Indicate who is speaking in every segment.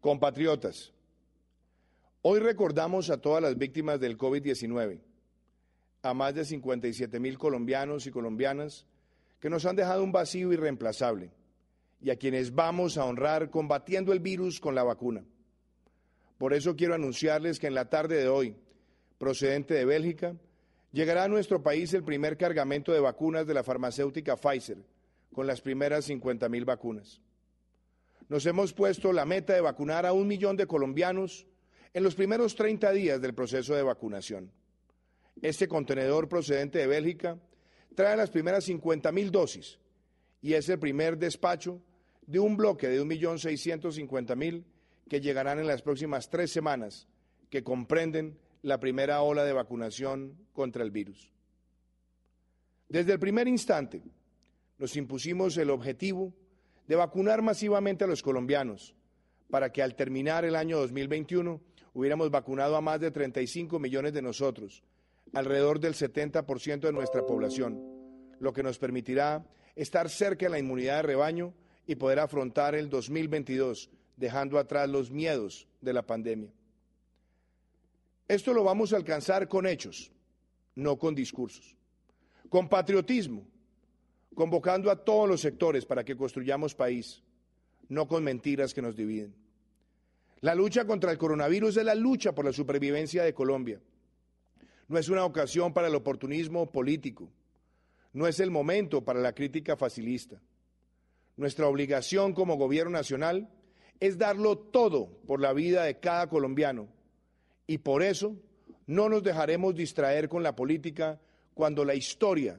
Speaker 1: Compatriotas, hoy recordamos a todas las víctimas del COVID-19, a más de 57 mil colombianos y colombianas que nos han dejado un vacío irreemplazable y a quienes vamos a honrar combatiendo el virus con la vacuna. Por eso quiero anunciarles que en la tarde de hoy, procedente de Bélgica, llegará a nuestro país el primer cargamento de vacunas de la farmacéutica Pfizer, con las primeras 50 mil vacunas nos hemos puesto la meta de vacunar a un millón de colombianos en los primeros 30 días del proceso de vacunación. Este contenedor procedente de Bélgica trae las primeras 50 mil dosis y es el primer despacho de un bloque de 1.650.000 que llegarán en las próximas tres semanas, que comprenden la primera ola de vacunación contra el virus. Desde el primer instante nos impusimos el objetivo de vacunar masivamente a los colombianos para que al terminar el año 2021 hubiéramos vacunado a más de 35 millones de nosotros, alrededor del 70% de nuestra población, lo que nos permitirá estar cerca de la inmunidad de rebaño y poder afrontar el 2022 dejando atrás los miedos de la pandemia. Esto lo vamos a alcanzar con hechos, no con discursos, con patriotismo, convocando a todos los sectores para que construyamos país, no con mentiras que nos dividen. La lucha contra el coronavirus es la lucha por la supervivencia de Colombia. No es una ocasión para el oportunismo político. No es el momento para la crítica facilista. Nuestra obligación como gobierno nacional es darlo todo por la vida de cada colombiano. Y por eso no nos dejaremos distraer con la política cuando la historia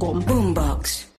Speaker 2: Boombox.